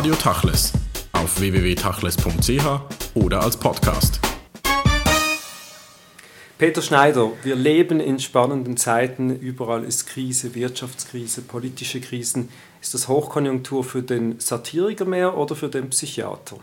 Radio Tachles auf www.tachles.ch oder als Podcast. Peter Schneider, wir leben in spannenden Zeiten. Überall ist Krise, Wirtschaftskrise, politische Krisen. Ist das Hochkonjunktur für den Satiriker mehr oder für den Psychiater?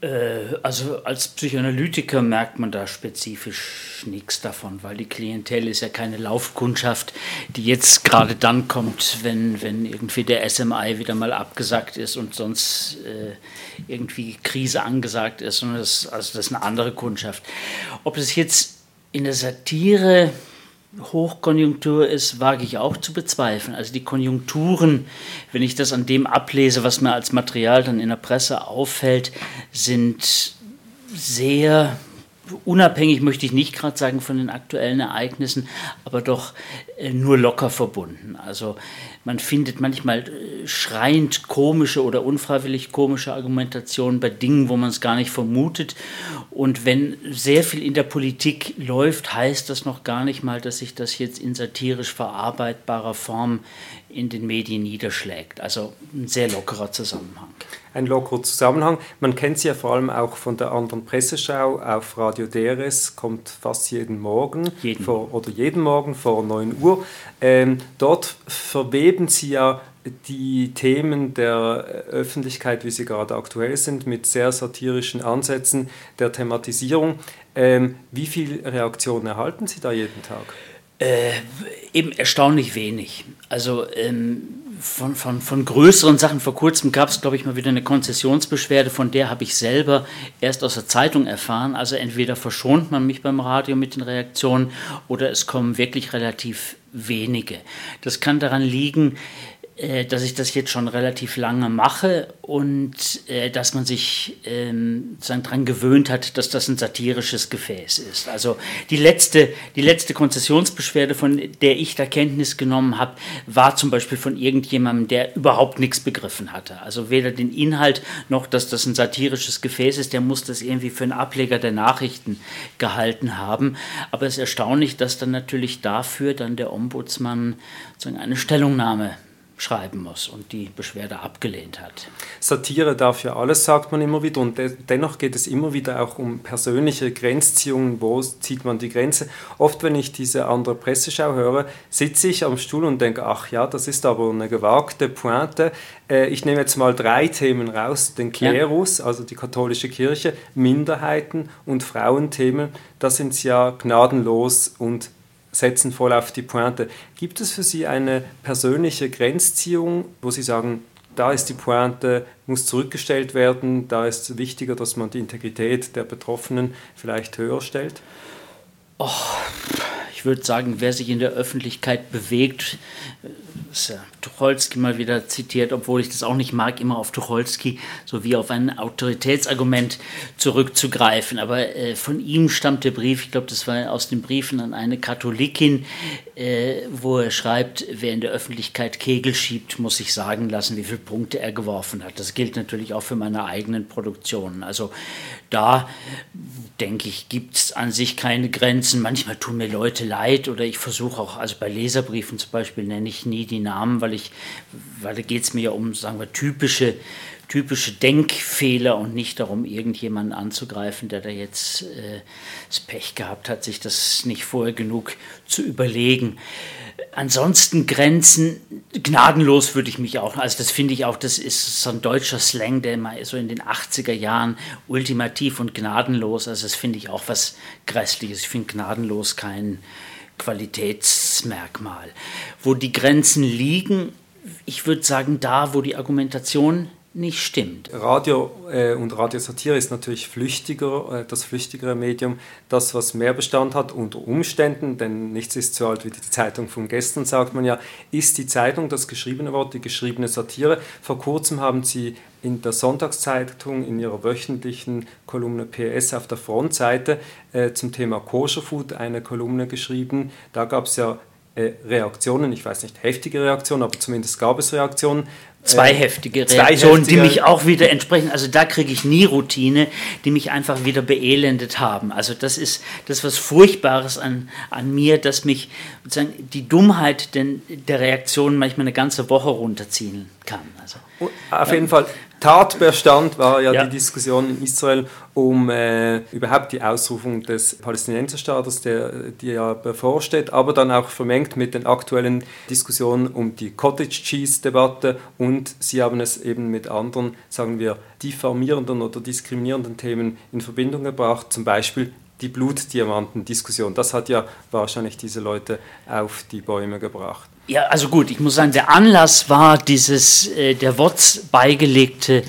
Äh, also als Psychoanalytiker merkt man da spezifisch nichts davon, weil die Klientel ist ja keine Laufkundschaft, die jetzt gerade dann kommt, wenn, wenn irgendwie der SMI wieder mal abgesagt ist und sonst äh, irgendwie Krise angesagt ist. Und das, also das ist eine andere Kundschaft. Ob es jetzt in der Satire Hochkonjunktur ist, wage ich auch zu bezweifeln. Also die Konjunkturen, wenn ich das an dem ablese, was mir als Material dann in der Presse auffällt, sind sehr unabhängig, möchte ich nicht gerade sagen von den aktuellen Ereignissen, aber doch äh, nur locker verbunden. Also man findet manchmal äh, schreiend komische oder unfreiwillig komische Argumentationen bei Dingen, wo man es gar nicht vermutet. Und wenn sehr viel in der Politik läuft, heißt das noch gar nicht mal, dass sich das jetzt in satirisch verarbeitbarer Form in den Medien niederschlägt. Also ein sehr lockerer Zusammenhang. Ein lockerer Zusammenhang. Man kennt sie ja vor allem auch von der anderen Presseschau auf Radio DRS, kommt fast jeden Morgen jeden. Vor, oder jeden Morgen vor 9 Uhr. Ähm, dort verweben sie ja die Themen der Öffentlichkeit, wie sie gerade aktuell sind, mit sehr satirischen Ansätzen der Thematisierung. Ähm, wie viele Reaktionen erhalten Sie da jeden Tag? Äh, eben erstaunlich wenig. Also ähm, von, von, von größeren Sachen, vor kurzem gab es, glaube ich, mal wieder eine Konzessionsbeschwerde, von der habe ich selber erst aus der Zeitung erfahren. Also entweder verschont man mich beim Radio mit den Reaktionen oder es kommen wirklich relativ wenige. Das kann daran liegen, äh, dass ich das jetzt schon relativ lange mache und äh, dass man sich ähm, daran gewöhnt hat, dass das ein satirisches Gefäß ist. Also die letzte, die letzte Konzessionsbeschwerde, von der ich da Kenntnis genommen habe, war zum Beispiel von irgendjemandem, der überhaupt nichts begriffen hatte. Also weder den Inhalt noch, dass das ein satirisches Gefäß ist, der muss das irgendwie für einen Ableger der Nachrichten gehalten haben. Aber es ist erstaunlich, dass dann natürlich dafür dann der Ombudsmann sozusagen eine Stellungnahme schreiben muss und die Beschwerde abgelehnt hat. Satire darf ja alles, sagt man immer wieder, und de dennoch geht es immer wieder auch um persönliche Grenzziehungen, wo zieht man die Grenze. Oft, wenn ich diese andere Presseschau höre, sitze ich am Stuhl und denke, ach ja, das ist aber eine gewagte Pointe. Äh, ich nehme jetzt mal drei Themen raus, den Klerus, ja. also die katholische Kirche, Minderheiten und Frauenthemen, da sind sie ja gnadenlos und setzen voll auf die Pointe. Gibt es für Sie eine persönliche Grenzziehung, wo Sie sagen, da ist die Pointe, muss zurückgestellt werden, da ist es wichtiger, dass man die Integrität der Betroffenen vielleicht höher stellt? Oh, ich würde sagen, wer sich in der Öffentlichkeit bewegt, ist ja Tucholsky mal wieder zitiert, obwohl ich das auch nicht mag, immer auf Tucholsky sowie auf ein Autoritätsargument zurückzugreifen. Aber äh, von ihm stammt der Brief, ich glaube, das war aus den Briefen an eine Katholikin, äh, wo er schreibt, wer in der Öffentlichkeit Kegel schiebt, muss sich sagen lassen, wie viele Punkte er geworfen hat. Das gilt natürlich auch für meine eigenen Produktionen. Also da denke ich, gibt es an sich keine Grenzen. Manchmal tun mir Leute leid oder ich versuche auch, also bei Leserbriefen zum Beispiel nenne ich nie die Namen, weil ich, weil da geht es mir ja um, sagen wir, typische, typische Denkfehler und nicht darum, irgendjemanden anzugreifen, der da jetzt äh, das Pech gehabt hat, sich das nicht vorher genug zu überlegen. Ansonsten Grenzen, gnadenlos würde ich mich auch, also das finde ich auch, das ist so ein deutscher Slang, der mal so in den 80er Jahren ultimativ und gnadenlos, also das finde ich auch was Grässliches. Ich finde gnadenlos kein Qualitätsmerkmal. Wo die Grenzen liegen, ich würde sagen, da, wo die Argumentation nicht stimmt. Radio äh, und Radiosatire ist natürlich flüchtiger, äh, das flüchtigere Medium, das was mehr Bestand hat unter Umständen, denn nichts ist so alt wie die Zeitung von gestern, sagt man ja, ist die Zeitung das geschriebene Wort, die geschriebene Satire. Vor kurzem haben Sie in der Sonntagszeitung in ihrer wöchentlichen Kolumne PS auf der Frontseite äh, zum Thema Kosher Food eine Kolumne geschrieben. Da gab es ja äh, Reaktionen, ich weiß nicht heftige Reaktionen, aber zumindest gab es Reaktionen Zwei äh, heftige Reaktionen, die mich auch wieder entsprechen. Also da kriege ich nie Routine, die mich einfach wieder beelendet haben. Also das ist das was Furchtbares an, an mir, dass mich sozusagen die Dummheit denn, der Reaktionen manchmal eine ganze Woche runterziehen kann. Also, Auf jeden Fall, Tatbestand war ja, ja, die Diskussion in Israel um äh, überhaupt die Ausrufung des Palästinenserstaates, der, die ja bevorsteht, aber dann auch vermengt mit den aktuellen Diskussionen um die Cottage Cheese-Debatte und Sie haben es eben mit anderen, sagen wir, diffamierenden oder diskriminierenden Themen in Verbindung gebracht, zum Beispiel die Blutdiamanten-Diskussion. Das hat ja wahrscheinlich diese Leute auf die Bäume gebracht. Ja, also gut, ich muss sagen, der Anlass war dieses äh, der WOTS beigelegte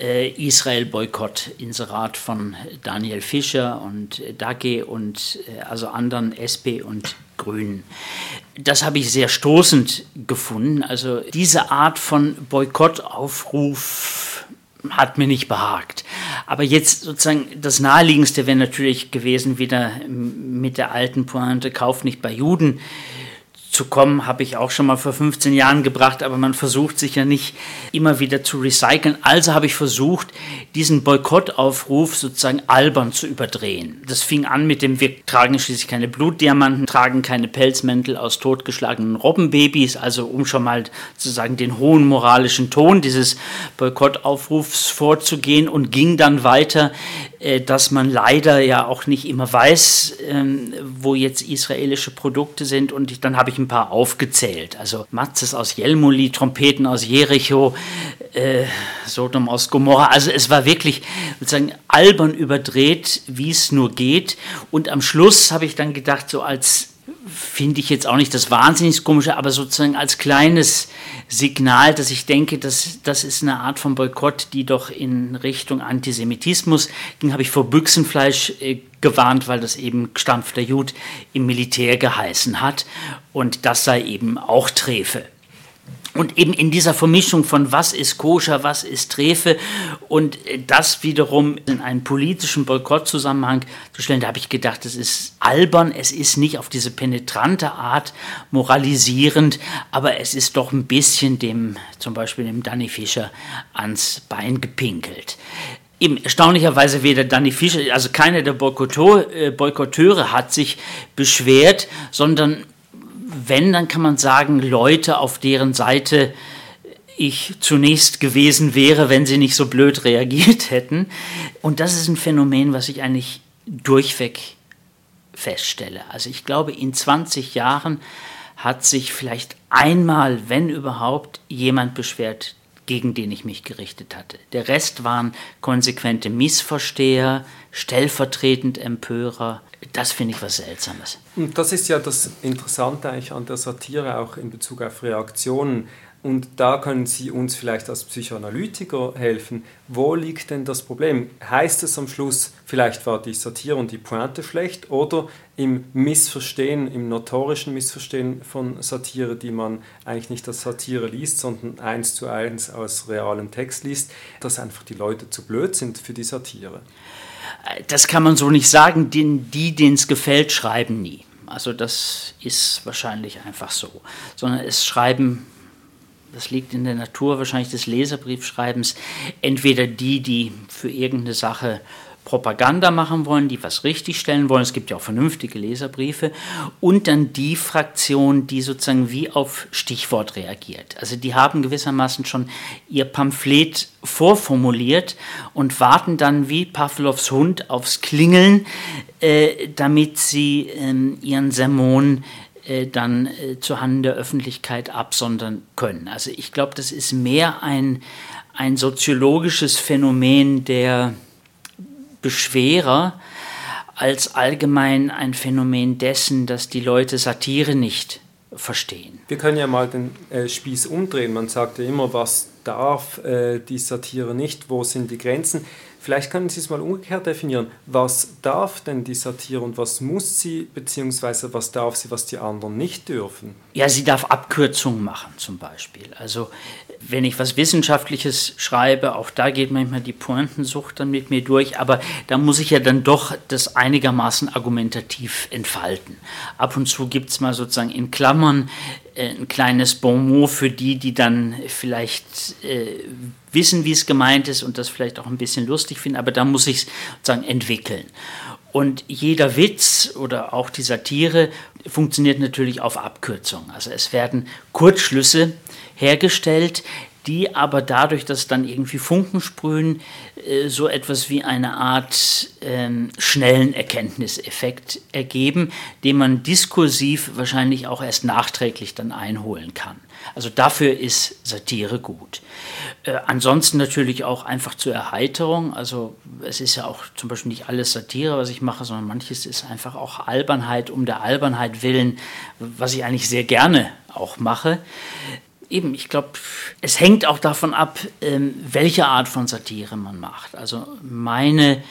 äh, Israel-Boykott-Inserat von Daniel Fischer und äh, Dage und also anderen SP und Grünen. Das habe ich sehr stoßend gefunden. Also diese Art von Boykottaufruf hat mir nicht behagt. Aber jetzt sozusagen das Naheliegendste wäre natürlich gewesen, wieder mit der alten Pointe, Kauf nicht bei Juden zu kommen, habe ich auch schon mal vor 15 Jahren gebracht, aber man versucht sich ja nicht immer wieder zu recyceln. Also habe ich versucht, diesen Boykottaufruf sozusagen albern zu überdrehen. Das fing an mit dem, wir tragen schließlich keine Blutdiamanten, tragen keine Pelzmäntel aus totgeschlagenen Robbenbabys, also um schon mal sozusagen den hohen moralischen Ton dieses Boykottaufrufs vorzugehen und ging dann weiter, äh, dass man leider ja auch nicht immer weiß, ähm, wo jetzt israelische Produkte sind und dann habe ich ein paar aufgezählt. Also Matzes aus Jelmoli, Trompeten aus Jericho, äh, Sodom aus Gomorra. Also es war wirklich sozusagen albern überdreht, wie es nur geht. Und am Schluss habe ich dann gedacht, so als finde ich jetzt auch nicht das wahnsinnig komische, aber sozusagen als kleines Signal, dass ich denke, dass das ist eine Art von Boykott, die doch in Richtung Antisemitismus ging, habe ich vor Büchsenfleisch äh, gewarnt, weil das eben gestampfter Jud im Militär geheißen hat und das sei eben auch Trefe. Und eben in dieser Vermischung von was ist koscher, was ist Trefe und das wiederum in einen politischen Boykottzusammenhang zu stellen, da habe ich gedacht, es ist albern, es ist nicht auf diese penetrante Art moralisierend, aber es ist doch ein bisschen dem, zum Beispiel dem Danny Fischer ans Bein gepinkelt. Eben erstaunlicherweise weder Danny Fischer, also keiner der äh, Boykotteure hat sich beschwert, sondern wenn, dann kann man sagen, Leute, auf deren Seite ich zunächst gewesen wäre, wenn sie nicht so blöd reagiert hätten. Und das ist ein Phänomen, was ich eigentlich durchweg feststelle. Also ich glaube, in 20 Jahren hat sich vielleicht einmal, wenn überhaupt, jemand beschwert, gegen den ich mich gerichtet hatte. Der Rest waren konsequente Missversteher, stellvertretend Empörer, das finde ich was Seltsames. Und das ist ja das Interessante eigentlich an der Satire auch in Bezug auf Reaktionen. Und da können Sie uns vielleicht als Psychoanalytiker helfen. Wo liegt denn das Problem? Heißt es am Schluss, vielleicht war die Satire und die Pointe schlecht oder im Missverstehen, im notorischen Missverstehen von Satire, die man eigentlich nicht als Satire liest, sondern eins zu eins aus realem Text liest, dass einfach die Leute zu blöd sind für die Satire? Das kann man so nicht sagen, den, die, denen es gefällt, schreiben nie. Also das ist wahrscheinlich einfach so. Sondern es schreiben, das liegt in der Natur wahrscheinlich des Leserbriefschreibens, entweder die, die für irgendeine Sache Propaganda machen wollen, die was richtigstellen wollen. Es gibt ja auch vernünftige Leserbriefe. Und dann die Fraktion, die sozusagen wie auf Stichwort reagiert. Also die haben gewissermaßen schon ihr Pamphlet vorformuliert und warten dann wie Pavlovs Hund aufs Klingeln, äh, damit sie äh, ihren Sermon äh, dann äh, zuhanden der Öffentlichkeit absondern können. Also ich glaube, das ist mehr ein, ein soziologisches Phänomen der Beschwerer als allgemein ein Phänomen dessen, dass die Leute Satire nicht verstehen. Wir können ja mal den äh, Spieß umdrehen. Man sagt ja immer, was darf äh, die Satire nicht, wo sind die Grenzen. Vielleicht können Sie es mal umgekehrt definieren. Was darf denn die Satire und was muss sie, beziehungsweise was darf sie, was die anderen nicht dürfen? Ja, sie darf Abkürzungen machen zum Beispiel. Also wenn ich was Wissenschaftliches schreibe, auch da geht manchmal die Pointensucht dann mit mir durch, aber da muss ich ja dann doch das einigermaßen argumentativ entfalten. Ab und zu gibt es mal sozusagen in Klammern ein kleines Bonmot für die, die dann vielleicht äh, wissen, wie es gemeint ist und das vielleicht auch ein bisschen lustig finden, aber da muss ich es sozusagen entwickeln. Und jeder Witz oder auch die Satire funktioniert natürlich auf Abkürzung. Also es werden Kurzschlüsse hergestellt, die aber dadurch, dass dann irgendwie Funken sprühen, äh, so etwas wie eine Art äh, schnellen Erkenntniseffekt ergeben, den man diskursiv wahrscheinlich auch erst nachträglich dann einholen kann. Also dafür ist Satire gut. Äh, ansonsten natürlich auch einfach zur Erheiterung. Also es ist ja auch zum Beispiel nicht alles Satire, was ich mache, sondern manches ist einfach auch Albernheit um der Albernheit willen, was ich eigentlich sehr gerne auch mache. Eben, ich glaube, es hängt auch davon ab, ähm, welche Art von Satire man macht. Also meine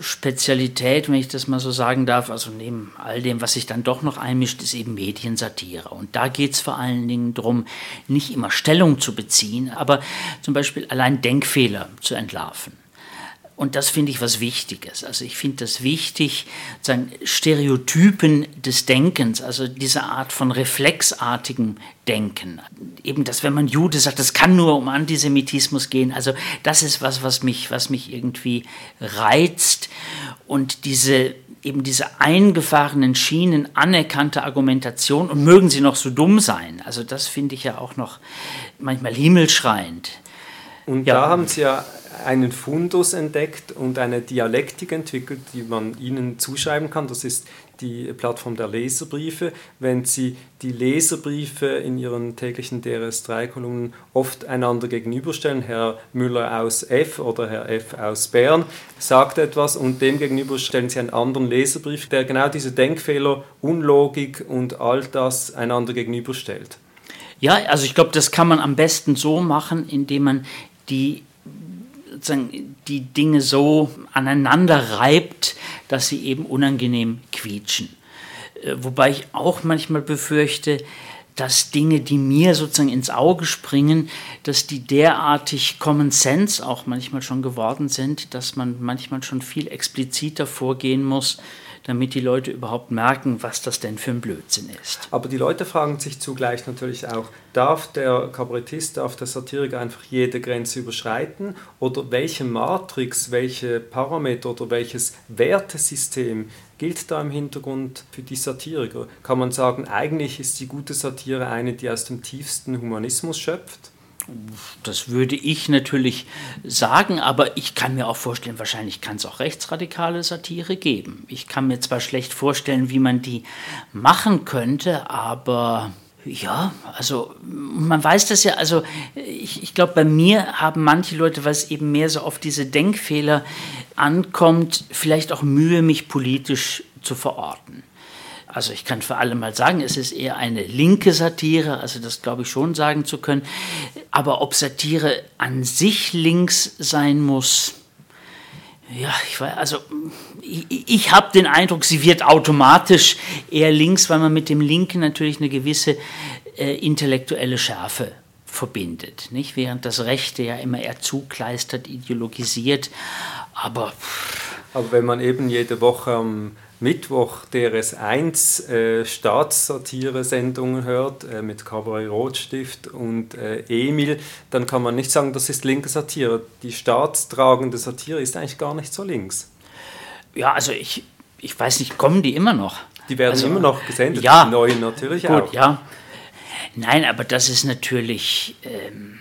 Spezialität, wenn ich das mal so sagen darf, also neben all dem, was sich dann doch noch einmischt, ist eben Mediensatire. Und da geht es vor allen Dingen darum, nicht immer Stellung zu beziehen, aber zum Beispiel allein Denkfehler zu entlarven. Und das finde ich was Wichtiges. Also ich finde das wichtig, sagen, Stereotypen des Denkens, also diese Art von reflexartigem Denken. Eben, dass wenn man Jude sagt, das kann nur um Antisemitismus gehen. Also das ist was, was mich, was mich irgendwie reizt. Und diese eben diese eingefahrenen Schienen anerkannte Argumentation und mögen sie noch so dumm sein. Also das finde ich ja auch noch manchmal himmelschreiend. Und ja. da haben Sie ja einen Fundus entdeckt und eine Dialektik entwickelt, die man Ihnen zuschreiben kann. Das ist die Plattform der Leserbriefe. Wenn Sie die Leserbriefe in Ihren täglichen DRS3-Kolumnen oft einander gegenüberstellen, Herr Müller aus F oder Herr F aus Bern sagt etwas und dem gegenüber stellen Sie einen anderen Leserbrief, der genau diese Denkfehler, Unlogik und all das einander gegenüberstellt. Ja, also ich glaube, das kann man am besten so machen, indem man die sozusagen die Dinge so aneinander reibt, dass sie eben unangenehm quietschen. Äh, wobei ich auch manchmal befürchte, dass Dinge, die mir sozusagen ins Auge springen, dass die derartig Common Sense auch manchmal schon geworden sind, dass man manchmal schon viel expliziter vorgehen muss, damit die Leute überhaupt merken, was das denn für ein Blödsinn ist. Aber die Leute fragen sich zugleich natürlich auch, darf der Kabarettist, darf der Satiriker einfach jede Grenze überschreiten oder welche Matrix, welche Parameter oder welches Wertesystem gilt da im Hintergrund für die Satiriker? Kann man sagen, eigentlich ist die gute Satire eine, die aus dem tiefsten Humanismus schöpft? Das würde ich natürlich sagen, aber ich kann mir auch vorstellen, wahrscheinlich kann es auch rechtsradikale Satire geben. Ich kann mir zwar schlecht vorstellen, wie man die machen könnte, aber ja, also man weiß das ja, also ich, ich glaube, bei mir haben manche Leute, was eben mehr so auf diese Denkfehler ankommt, vielleicht auch Mühe, mich politisch zu verorten. Also ich kann für alle mal sagen, es ist eher eine linke Satire, also das glaube ich schon sagen zu können. Aber ob Satire an sich links sein muss, ja, ich weiß, also ich, ich habe den Eindruck, sie wird automatisch eher links, weil man mit dem Linken natürlich eine gewisse äh, intellektuelle Schärfe verbindet, nicht? Während das Rechte ja immer eher zukleistert, ideologisiert, aber aber wenn man eben jede Woche am Mittwoch DRS1 äh, Staatssatire-Sendungen hört äh, mit Cabaret Rotstift und äh, Emil, dann kann man nicht sagen, das ist linke Satire. Die staatstragende Satire ist eigentlich gar nicht so links. Ja, also ich, ich weiß nicht, kommen die immer noch? Die werden also, immer noch gesendet, ja, die neuen natürlich gut, auch. Ja. Nein, aber das ist natürlich... Ähm,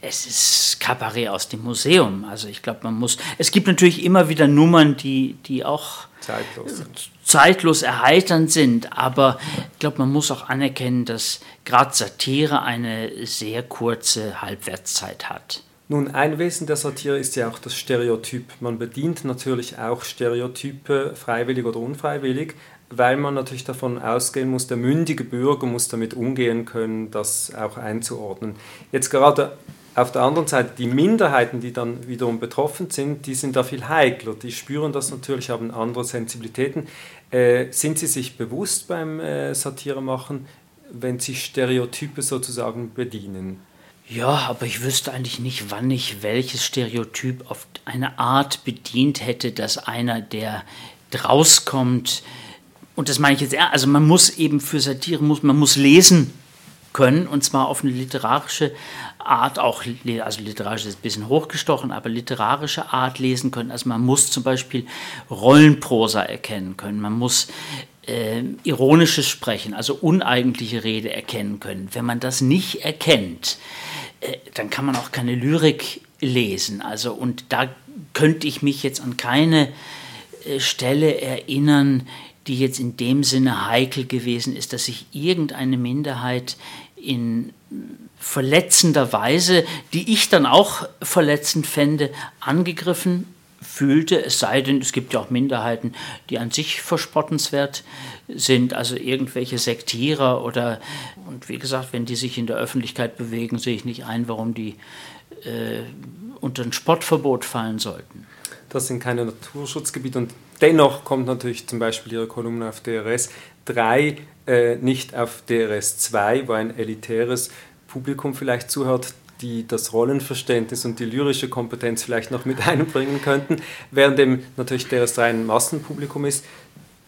es ist Kabarett aus dem Museum. Also ich glaube, man muss. Es gibt natürlich immer wieder Nummern, die, die auch zeitlos, zeitlos erheiternd sind, aber ich glaube, man muss auch anerkennen, dass gerade Satire eine sehr kurze Halbwertszeit hat. Nun, ein Wesen der Satire ist ja auch das Stereotyp. Man bedient natürlich auch Stereotype, freiwillig oder unfreiwillig, weil man natürlich davon ausgehen muss, der mündige Bürger muss damit umgehen können, das auch einzuordnen. Jetzt gerade auf der anderen Seite die Minderheiten, die dann wiederum betroffen sind, die sind da viel heikler. Die spüren das natürlich, haben andere Sensibilitäten. Äh, sind sie sich bewusst beim äh, Satire machen, wenn sie Stereotype sozusagen bedienen? Ja, aber ich wüsste eigentlich nicht, wann ich welches Stereotyp auf eine Art bedient hätte, dass einer, der rauskommt, und das meine ich jetzt, also man muss eben für Satire, muss, man muss lesen können, und zwar auf eine literarische Art auch, also literarisch ist ein bisschen hochgestochen, aber literarische Art lesen können. Also man muss zum Beispiel Rollenprosa erkennen können, man muss äh, ironisches Sprechen, also uneigentliche Rede erkennen können. Wenn man das nicht erkennt, äh, dann kann man auch keine Lyrik lesen. Also, und da könnte ich mich jetzt an keine äh, Stelle erinnern, die jetzt in dem Sinne heikel gewesen ist, dass sich irgendeine Minderheit in verletzender Weise, die ich dann auch verletzend fände, angegriffen fühlte, es sei denn, es gibt ja auch Minderheiten, die an sich verspottenswert sind, also irgendwelche Sektierer oder, und wie gesagt, wenn die sich in der Öffentlichkeit bewegen, sehe ich nicht ein, warum die äh, unter ein Spottverbot fallen sollten. Das sind keine Naturschutzgebiete und dennoch kommt natürlich zum Beispiel Ihre Kolumne auf DRS 3 äh, nicht auf DRS 2, wo ein elitäres Publikum vielleicht zuhört, die das Rollenverständnis und die lyrische Kompetenz vielleicht noch mit einbringen könnten, während dem natürlich DRS 3 ein Massenpublikum ist,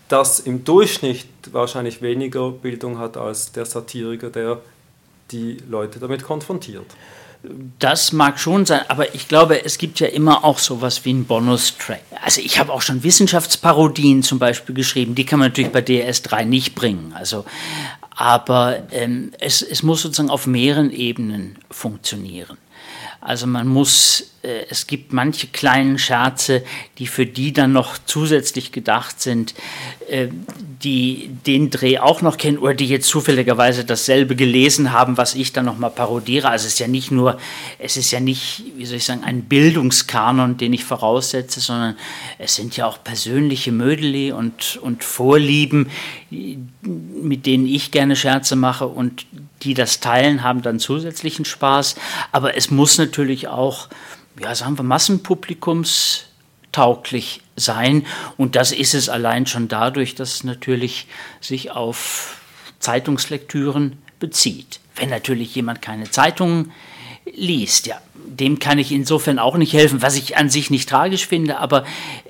das im Durchschnitt wahrscheinlich weniger Bildung hat als der Satiriker, der die Leute damit konfrontiert. Das mag schon sein, aber ich glaube, es gibt ja immer auch sowas wie einen Bonustrack. Also ich habe auch schon Wissenschaftsparodien zum Beispiel geschrieben, die kann man natürlich bei DS3 nicht bringen. Also, aber ähm, es, es muss sozusagen auf mehreren Ebenen funktionieren. Also man muss, äh, es gibt manche kleinen Scherze, die für die dann noch zusätzlich gedacht sind, äh, die den Dreh auch noch kennen oder die jetzt zufälligerweise dasselbe gelesen haben, was ich dann nochmal parodiere. Also es ist ja nicht nur, es ist ja nicht, wie soll ich sagen, ein Bildungskanon, den ich voraussetze, sondern es sind ja auch persönliche Mödeli und, und Vorlieben, mit denen ich gerne Scherze mache und die das teilen, haben dann zusätzlichen Spaß. Aber es muss natürlich auch, ja, sagen wir, massenpublikumstauglich sein. Und das ist es allein schon dadurch, dass es natürlich sich auf Zeitungslektüren bezieht. Wenn natürlich jemand keine Zeitungen liest, ja, dem kann ich insofern auch nicht helfen, was ich an sich nicht tragisch finde, aber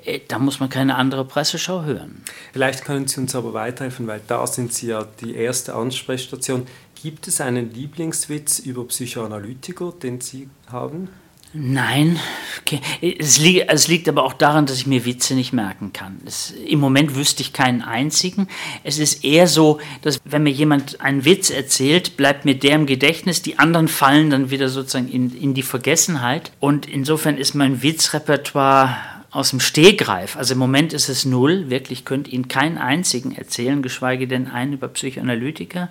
äh, da muss man keine andere Presseschau hören. Vielleicht können Sie uns aber weiterhelfen, weil da sind Sie ja die erste Ansprechstation. Gibt es einen Lieblingswitz über Psychoanalytiker, den Sie haben? Nein, okay. es, liegt, es, liegt, aber auch daran, dass ich mir Witze nicht merken kann. Es, Im Moment wüsste ich keinen einzigen. Es ist eher so, dass wenn mir jemand einen Witz erzählt, bleibt mir der im Gedächtnis, die anderen fallen dann wieder sozusagen in, in die Vergessenheit. Und insofern ist mein Witzrepertoire aus dem Stehgreif. Also im Moment ist es null, wirklich könnte Ihnen keinen einzigen erzählen, geschweige denn einen über Psychoanalytiker.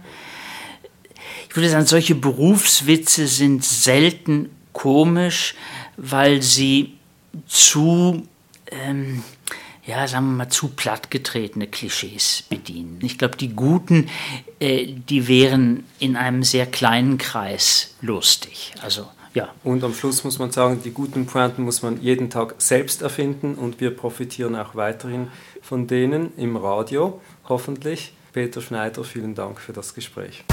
Ich würde sagen, solche Berufswitze sind selten komisch, weil sie zu, ähm, ja, sagen wir mal, zu plattgetretene Klischees bedienen. Ich glaube, die guten, äh, die wären in einem sehr kleinen Kreis lustig. Also, ja. Und am Schluss muss man sagen, die guten Pointen muss man jeden Tag selbst erfinden und wir profitieren auch weiterhin von denen im Radio, hoffentlich. Peter Schneider, vielen Dank für das Gespräch.